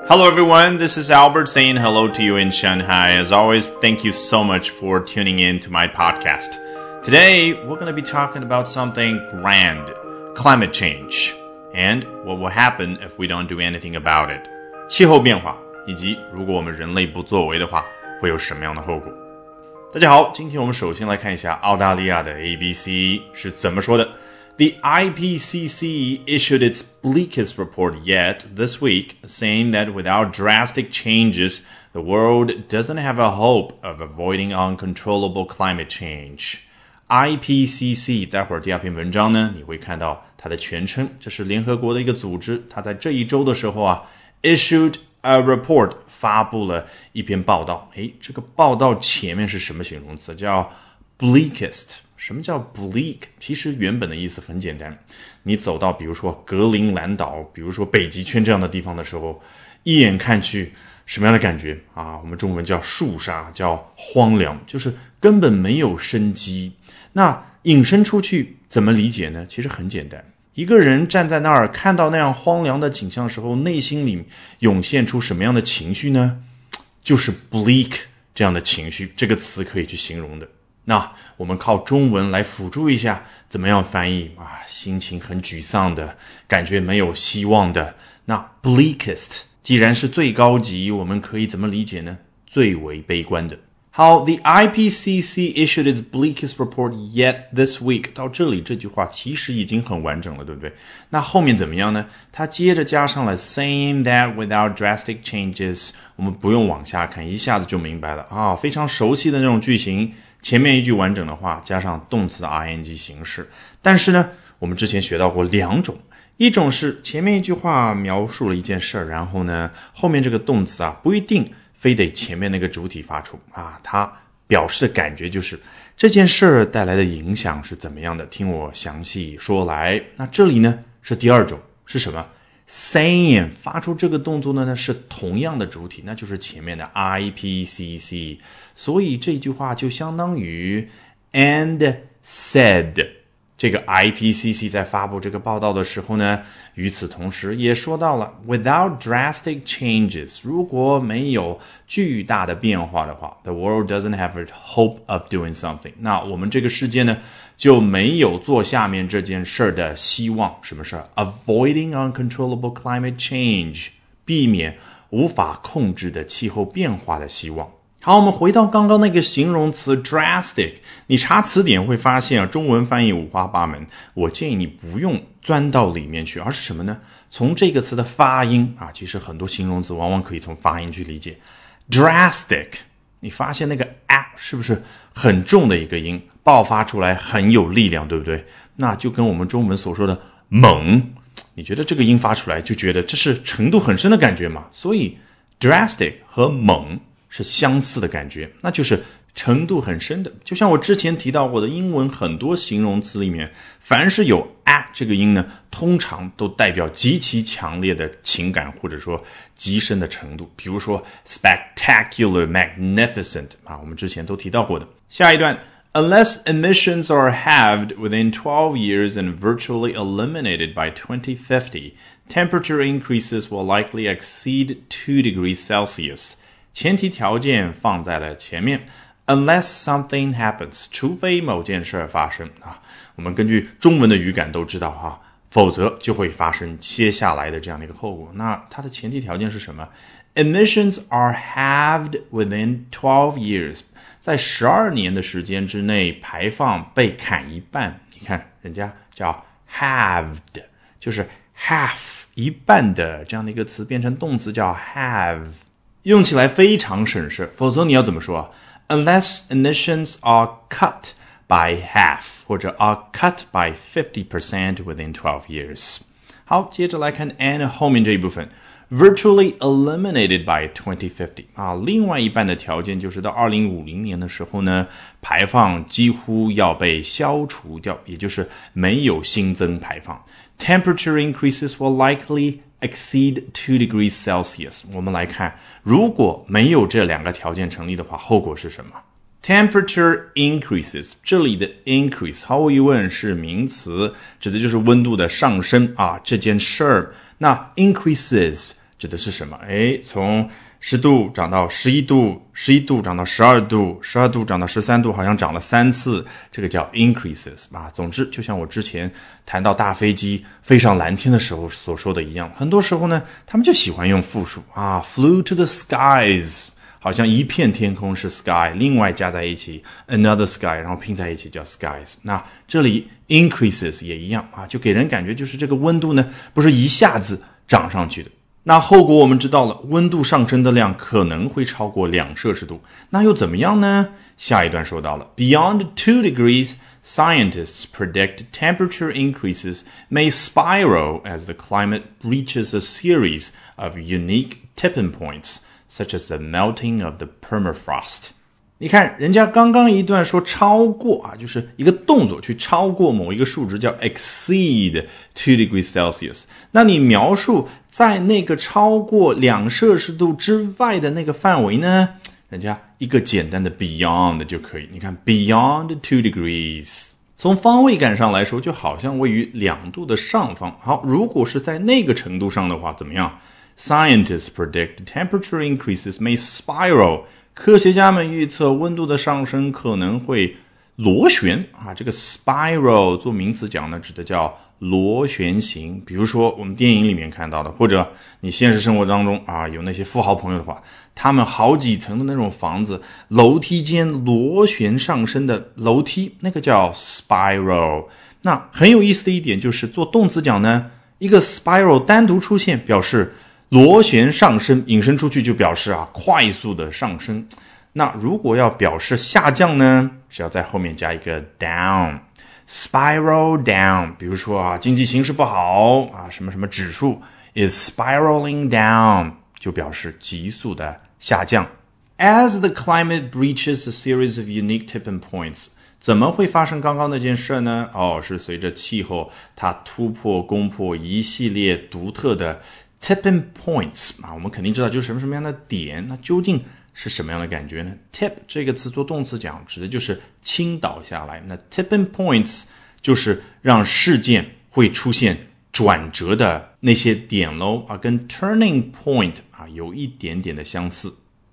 Hello, everyone. This is Albert saying hello to you in Shanghai. As always, thank you so much for tuning in to my podcast. Today, we're going to be talking about something grand climate change and what will happen if we don't do anything about it. 气候变化以及如果我们人类不作为的话，会有什么样的后果？大家好，今天我们首先来看一下澳大利亚的 ABC 是怎么说的。 The IPCC issued its bleakest report yet this week, saying that without drastic changes, the world doesn't have a hope of avoiding uncontrollable climate change. IPCC，待会儿第二篇文章呢，你会看到它的全称，这是联合国的一个组织。它在这一周的时候啊，issued a report，发布了一篇报道。诶，这个报道前面是什么形容词？叫 bleakest。 什么叫 bleak？其实原本的意思很简单，你走到比如说格陵兰岛，比如说北极圈这样的地方的时候，一眼看去什么样的感觉啊？我们中文叫肃杀，叫荒凉，就是根本没有生机。那引申出去怎么理解呢？其实很简单，一个人站在那儿看到那样荒凉的景象的时候，内心里涌现出什么样的情绪呢？就是 bleak 这样的情绪，这个词可以去形容的。那我们靠中文来辅助一下，怎么样翻译啊？心情很沮丧的感觉，没有希望的。那 bleakest 既然是最高级，我们可以怎么理解呢？最为悲观的。好，The IPCC issued its bleakest report yet this week。到这里这句话其实已经很完整了，对不对？那后面怎么样呢？它接着加上了 saying that without drastic changes。我们不用往下看，一下子就明白了啊，非常熟悉的那种句型。前面一句完整的话加上动词的 ing 形式，但是呢，我们之前学到过两种，一种是前面一句话描述了一件事儿，然后呢，后面这个动词啊不一定非得前面那个主体发出啊，它表示的感觉就是这件事儿带来的影响是怎么样的，听我详细说来。那这里呢是第二种是什么？saying 发出这个动作的呢是同样的主体，那就是前面的 IPCC，所以这句话就相当于 and said。这个 IPCC 在发布这个报道的时候呢，与此同时也说到了，without drastic changes，如果没有巨大的变化的话，the world doesn't have a hope of doing something。那我们这个世界呢，就没有做下面这件事儿的希望。什么事儿？Avoiding uncontrollable climate change，避免无法控制的气候变化的希望。好，我们回到刚刚那个形容词 drastic，你查词典会发现啊，中文翻译五花八门。我建议你不用钻到里面去，而是什么呢？从这个词的发音啊，其实很多形容词往往可以从发音去理解。drastic，你发现那个 a 是不是很重的一个音，爆发出来很有力量，对不对？那就跟我们中文所说的猛，你觉得这个音发出来就觉得这是程度很深的感觉嘛？所以 drastic 和猛。是相似的感觉，那就是程度很深的。就像我之前提到过的，英文很多形容词里面，凡是有 a 这个音呢，通常都代表极其强烈的情感或者说极深的程度。比如说 spectacular、magnificent 啊，我们之前都提到过的。下一段，unless emissions are halved within 12 years and virtually eliminated by 2050, temperature increases will likely exceed 2 degrees Celsius. 前提条件放在了前面，unless something happens，除非某件事儿发生啊。我们根据中文的语感都知道哈，否则就会发生接下来的这样的一个后果。那它的前提条件是什么？Emissions are halved within twelve years，在十二年的时间之内，排放被砍一半。你看，人家叫 halved，就是 half 一半的这样的一个词变成动词叫 have。用起来非常省事，否则你要怎么说？Unless emissions are cut by half，或者 are cut by fifty percent within twelve years。好，接着来看 and 后面这一部分，virtually eliminated by twenty fifty 啊，另外一半的条件就是到二零五零年的时候呢，排放几乎要被消除掉，也就是没有新增排放。Temperature increases will likely exceed two degrees Celsius。我们来看，如果没有这两个条件成立的话，后果是什么？Temperature increases，这里的 increase 毫无疑问是名词，指的就是温度的上升啊这件事儿。那 increases 指的是什么？哎，从十度涨到十一度，十一度涨到十二度，十二度涨到十三度，好像涨了三次，这个叫 increases 啊。总之，就像我之前谈到大飞机飞上蓝天的时候所说的一样，很多时候呢，他们就喜欢用复数啊，flew to the skies，好像一片天空是 sky，另外加在一起 another sky，然后拼在一起叫 skies。那这里 increases 也一样啊，就给人感觉就是这个温度呢，不是一下子涨上去的。那后果我们知道了，温度上升的量可能会超过两摄氏度，那又怎么样呢？下一段说到了，Beyond two degrees, scientists predict temperature increases may spiral as the climate reaches a series of unique tipping points, such as the melting of the permafrost. 你看，人家刚刚一段说超过啊，就是一个动作去超过某一个数值，叫 exceed two degrees Celsius。那你描述在那个超过两摄氏度之外的那个范围呢？人家一个简单的 beyond 就可以。你看 beyond two degrees，从方位感上来说，就好像位于两度的上方。好，如果是在那个程度上的话，怎么样？Scientists predict temperature increases may spiral. 科学家们预测，温度的上升可能会螺旋啊。这个 spiral 做名词讲呢，指的叫螺旋形。比如说我们电影里面看到的，或者你现实生活当中啊，有那些富豪朋友的话，他们好几层的那种房子，楼梯间螺旋上升的楼梯，那个叫 spiral。那很有意思的一点就是，做动词讲呢，一个 spiral 单独出现，表示。螺旋上升引申出去就表示啊快速的上升，那如果要表示下降呢，是要在后面加一个 down，spiral down。比如说啊经济形势不好啊什么什么指数 is spiraling down，就表示急速的下降。As the climate breaches a series of unique tipping points，怎么会发生刚刚那件事呢？哦，是随着气候它突破攻破一系列独特的。Tipping points 啊，我们肯定知道就是什么什么样的点，那究竟是什么样的感觉呢？Tip 这个词做动词讲，指的就是倾倒下来。那 tipping points 就是让事件会出现转折的那些点喽啊，跟 turning point 啊有一点点的相似。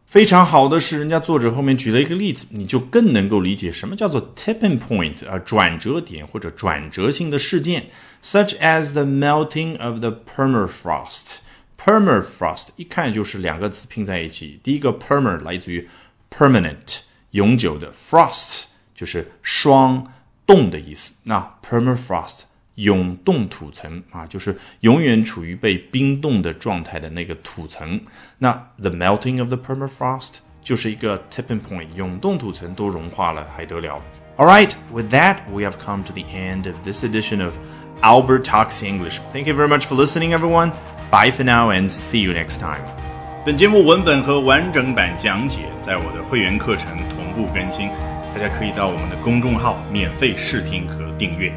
非常好的是，人家作者后面举了一个例子，你就更能够理解什么叫做 tipping point 啊，转折点或者转折性的事件。such as the melting of the permafrost. Permafrost 一看就是两个词拼在一起。第一个 perma 来自于 permanent 永久的，frost 就是霜冻的意思。那 permafrost 永冻土层啊，就是永远处于被冰冻的状态的那个土层。那 the melting of the permafrost 就是一个 tipping point，永冻土层都融化了，还得了？All right, with that, we have come to the end of this edition of Albert Talks English. Thank you very much for listening, everyone. Bye for now and see you next time. 本节目文本和完整版讲解在我的会员课程同步更新，大家可以到我们的公众号免费试听和订阅。